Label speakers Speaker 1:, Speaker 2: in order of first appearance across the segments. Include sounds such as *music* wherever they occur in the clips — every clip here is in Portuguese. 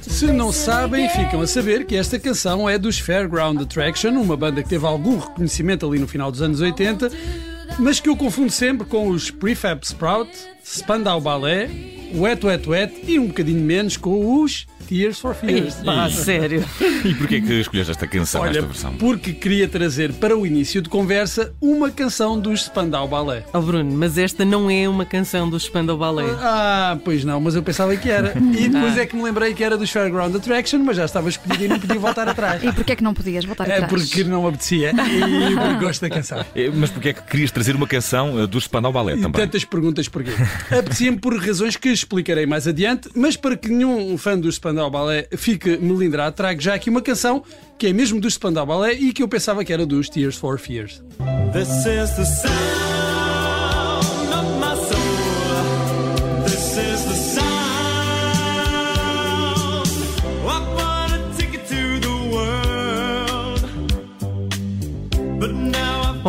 Speaker 1: Se não sabem, ficam a saber que esta canção é dos Fairground Attraction, uma banda que teve algum reconhecimento ali no final dos anos 80, mas que eu confundo sempre com os Prefab Sprout, Spandau Ballet, Wet Wet Wet e um bocadinho menos com os Tears for Fears.
Speaker 2: Ah, sério.
Speaker 3: E porquê que escolheste esta canção,
Speaker 1: Olha,
Speaker 3: esta versão?
Speaker 1: porque queria trazer para o início de conversa uma canção dos Spandau Ballet.
Speaker 2: Oh Bruno, mas esta não é uma canção do Spandau Ballet.
Speaker 1: Ah, pois não, mas eu pensava que era. *laughs* E depois é que me lembrei que era dos Fairground Attraction, mas já estava escolhido e não podia voltar atrás.
Speaker 4: E porquê é que não podias voltar
Speaker 1: É
Speaker 4: atrás?
Speaker 1: porque não apetecia e porque gosto da canção.
Speaker 3: Eh, *laughs* Mas porquê é que querias trazer uma canção eh, do Spandau Ballet
Speaker 1: E
Speaker 3: também?
Speaker 1: tantas perguntas porquê. Apetecia-me por razões que explicarei mais adiante, mas para que nenhum fã do Spandau Ballet fique melindrado, trago já aqui uma canção que é mesmo do Spandau Ballet e que eu pensava que era dos Tears for Fears.
Speaker 5: This is the sound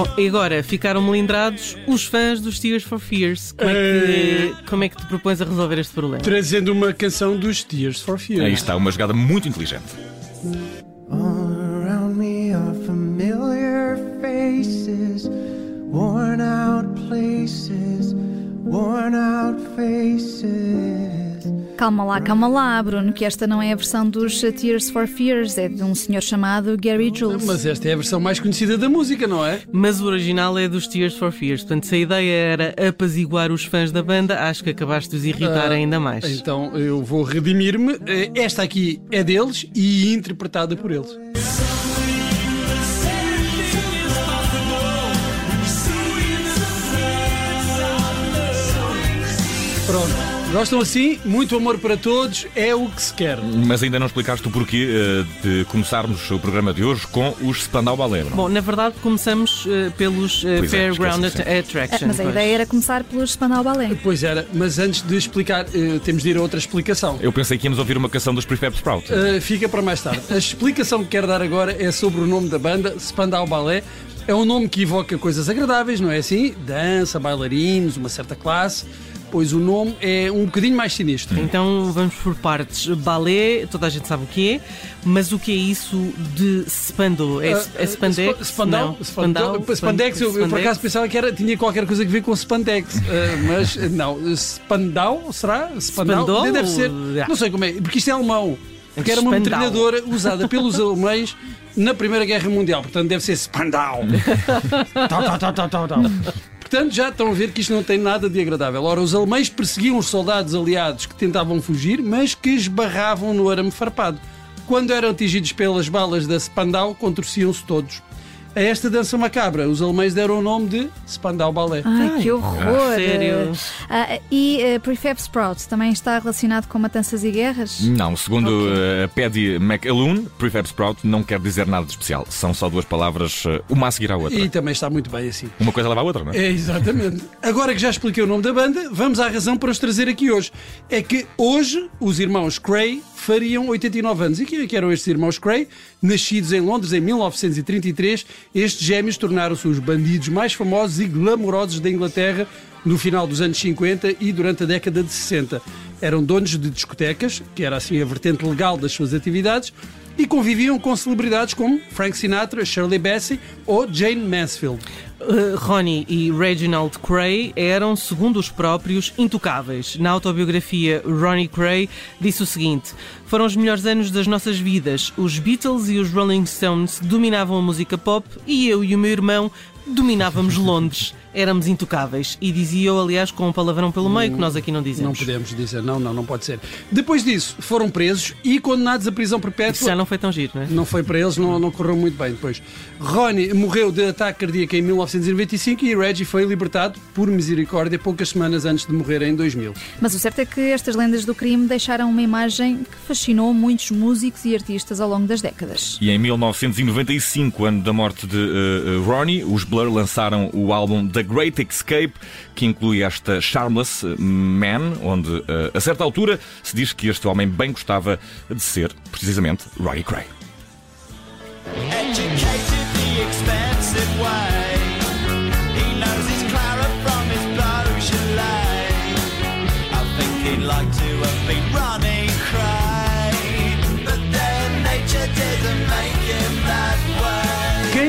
Speaker 2: Bom, e agora ficaram melindrados os fãs dos Tears for Fears. Como é, que, como é que te propões a resolver este problema?
Speaker 1: Trazendo uma canção dos Tears for Fears.
Speaker 3: Aí está, uma jogada muito inteligente.
Speaker 4: Calma lá, calma lá, Bruno, que esta não é a versão dos Tears for Fears, é de um senhor chamado Gary Jules.
Speaker 1: Mas esta é a versão mais conhecida da música, não é?
Speaker 2: Mas o original é dos Tears for Fears. Portanto, se a ideia era apaziguar os fãs da banda, acho que acabaste de os irritar
Speaker 1: Ah,
Speaker 2: ainda mais.
Speaker 1: Então eu vou redimir-me. Eh, Esta aqui é deles e interpretada por eles. Gostam assim? Muito amor para todos, é o que se quer.
Speaker 3: Mas ainda não explicaste o porquê eh, de começarmos o programa de hoje com os Spandau Ballet. não?
Speaker 2: Bom, na verdade, começamos eh, pelos
Speaker 3: é,
Speaker 2: Fairground
Speaker 3: esquece-me
Speaker 2: Att- Attraction.
Speaker 4: Ah, Mas a
Speaker 2: pois.
Speaker 4: ideia era começar pelos Spandau Ballet.
Speaker 1: Pois era, mas antes de explicar, temos de ir a outra explicação.
Speaker 3: Eu pensei que íamos ouvir uma canção dos Prefab Sprout.
Speaker 1: Uh, fica para mais tarde. A explicação que quero dar agora é sobre o nome da banda, Spandau Ballet. É um nome que evoca coisas agradáveis, não é assim? Dança, bailarinos, uma certa classe. Pois o nome é um bocadinho mais sinistro.
Speaker 2: Então vamos por partes. Ballet, toda a gente sabe o que é, mas o que é isso de Spando? É,
Speaker 1: Uh,
Speaker 2: é Spandex?
Speaker 1: Sp- Spandau?
Speaker 2: Não.
Speaker 1: Spandau? Spandex, eu, eu por acaso pensava que era, tinha qualquer coisa a ver com Spandex, Uh, mas *laughs* não. Spandau, será? Spandau?
Speaker 2: Spandau?
Speaker 1: Deve ser.
Speaker 2: Ah.
Speaker 1: Não sei como é, porque isto é alemão. Porque era uma
Speaker 2: Spandau.
Speaker 1: metralhadora *laughs* usada pelos alemães na Primeira Guerra Mundial, portanto deve ser Spandau. Tal, tal, tal, tal, tal. Portanto, já estão a ver que isto não tem nada de agradável. Ora, os alemães perseguiam os soldados aliados que tentavam fugir, mas que esbarravam no arame farpado. Quando eram atingidos pelas balas da Spandau, contorciam-se todos. A esta dança macabra, os alemães deram o nome de Spandau Ballet.
Speaker 4: Ai, que horror!
Speaker 2: sério?
Speaker 4: Ah, e eh, Prefab Sprout também está relacionado com matanças e guerras?
Speaker 3: Não, segundo eh, a Paddy McAloon, Prefab Sprout não quer dizer nada de especial. São só duas palavras, eh, uma a seguir à outra.
Speaker 1: E também está muito bem assim.
Speaker 3: Uma coisa leva à outra, não é?
Speaker 1: É, exatamente. *laughs* Agora que já expliquei o nome da banda, vamos à razão para os trazer aqui hoje. É que hoje os irmãos Cray fariam 89 anos. E quem que eram estes irmãos Cray? Nascidos em Londres em 1933, estes gêmeos tornaram-se os bandidos mais famosos e glamourosos da Inglaterra no final dos anos 50 e durante a década de 60. Eram donos de discotecas, que era assim a vertente legal das suas atividades, e conviviam com celebridades como Frank Sinatra, Shirley Bassey ou Jane Mansfield.
Speaker 2: Uh, Ronnie e Reginald Cray eram, segundo os próprios, intocáveis. Na autobiografia, Ronnie Cray disse o seguinte: Foram os melhores anos das nossas vidas. Os Beatles e os Rolling Stones dominavam a música pop e eu e o meu irmão dominávamos Londres. Éramos intocáveis. E dizia eu, aliás, com um palavrão pelo meio, que nós aqui não
Speaker 1: Não
Speaker 2: dizemos.
Speaker 1: podemos dizer, não, não, não pode ser. Depois disso, foram presos e condenados à prisão
Speaker 2: Isso
Speaker 1: perpétua.
Speaker 2: já não foi tão giro, não é?
Speaker 1: Não foi para eles, não, não correu muito bem depois. Ronnie morreu de ataque cardíaco em 1995 e Reggie foi libertado por misericórdia poucas semanas antes de morrer em 2000.
Speaker 4: Mas o certo é que estas lendas do crime deixaram uma imagem que fascinou muitos músicos e artistas ao longo das décadas.
Speaker 3: E em 1995, ano da morte de eh, Ronnie, os Blur lançaram o álbum The Great Escape, que inclui esta Charmless Man, onde eh, a certa altura se diz que este homem bem gostava de ser, precisamente, Roddy Cray.
Speaker 5: make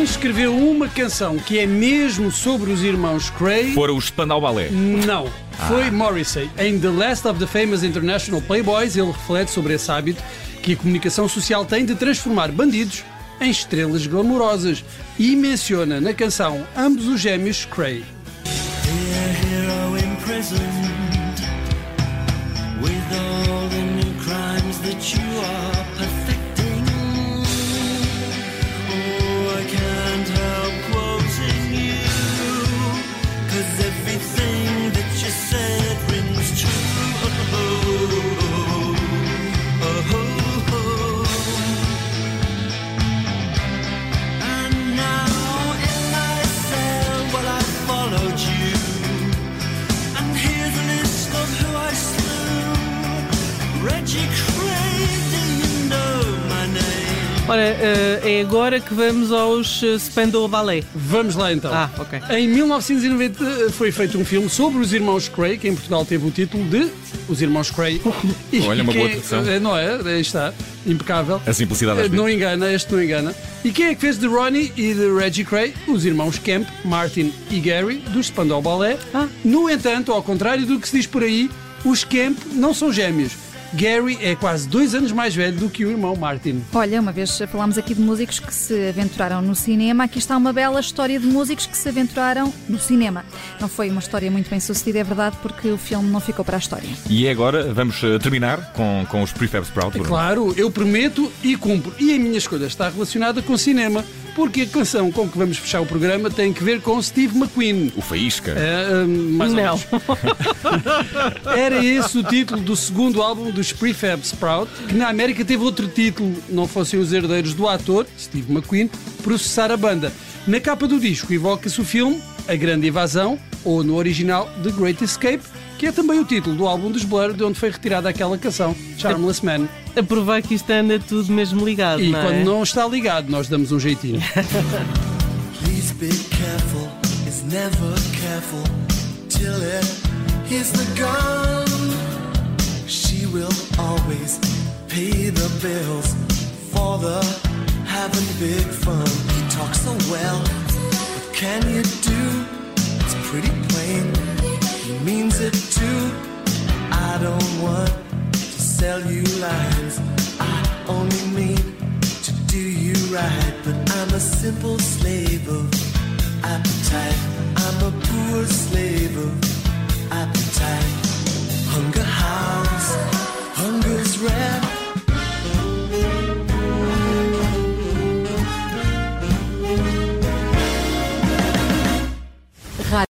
Speaker 1: escreveu uma canção que é mesmo sobre os irmãos Cray.
Speaker 3: Fora o Spandau Ballet.
Speaker 1: Não. Foi Morrissey. Em The Last of the Famous International Playboys, ele reflete sobre esse hábito que a comunicação social tem de transformar bandidos em estrelas glamourosas e menciona na canção ambos os gêmeos Cray.
Speaker 5: With all the new crimes that you are
Speaker 2: Ora, eh, é agora que vamos aos eh, Spandau Ballet.
Speaker 1: Vamos lá então.
Speaker 2: Ah, ok.
Speaker 1: Em 1990 foi feito um filme sobre os irmãos Cray, que em Portugal teve o título de Os Irmãos Cray. *laughs*
Speaker 3: Olha, uma boa
Speaker 1: é-
Speaker 3: tradução.
Speaker 1: é, Não é? Aí está. Impecável.
Speaker 3: A simplicidade
Speaker 1: Eh, Não engana, este não engana. E quem é que fez de Ronnie e de Reggie Cray? Os irmãos Kemp, Martin e Gary, dos Spandau Ballet.
Speaker 2: Ah.
Speaker 1: No entanto, ao contrário do que se diz por aí, os Kemp não são gêmeos. Gary é quase dois anos mais velho do que o irmão Martin.
Speaker 4: Olha, uma vez falámos aqui de músicos que se aventuraram no cinema. Aqui está uma bela história de músicos que se aventuraram no cinema. Não foi uma história muito bem sucedida, é verdade, porque o filme não ficou para a história.
Speaker 3: E agora vamos eh, terminar com, com os Prefab Sprout. Bruno.
Speaker 1: Claro, eu prometo e cumpro. E a minha escolha está relacionada com cinema, porque a canção com que vamos fechar o programa tem que ver com Steve McQueen.
Speaker 3: O Faísca.
Speaker 1: É, hum, mais ou
Speaker 2: Não.
Speaker 1: menos. *laughs* Era esse o título do segundo álbum dos Prefab Sprout, que na América teve outro título, não fossem os herdeiros do ator, Steve McQueen, processar a banda. Na capa do disco evoca-se o filme A Grande Invasão, ou no original The Great Escape, que é também o título do álbum dos Blur, de onde foi retirada aquela canção, Charmless Man.
Speaker 2: A provar que isto anda tudo mesmo ligado,
Speaker 1: E
Speaker 2: não
Speaker 1: quando
Speaker 2: é?
Speaker 1: não está ligado, nós damos um jeitinho. *laughs*
Speaker 5: Please be careful, it's never careful till it hits the gun. She will always pay the bills for the having big fun. He talks so well, what can you do? It's pretty plain, he means it too. I don't want to sell you lines. I only mean to do you right, but I'm a simple slave of appetite. I'm a poor slave of appetite.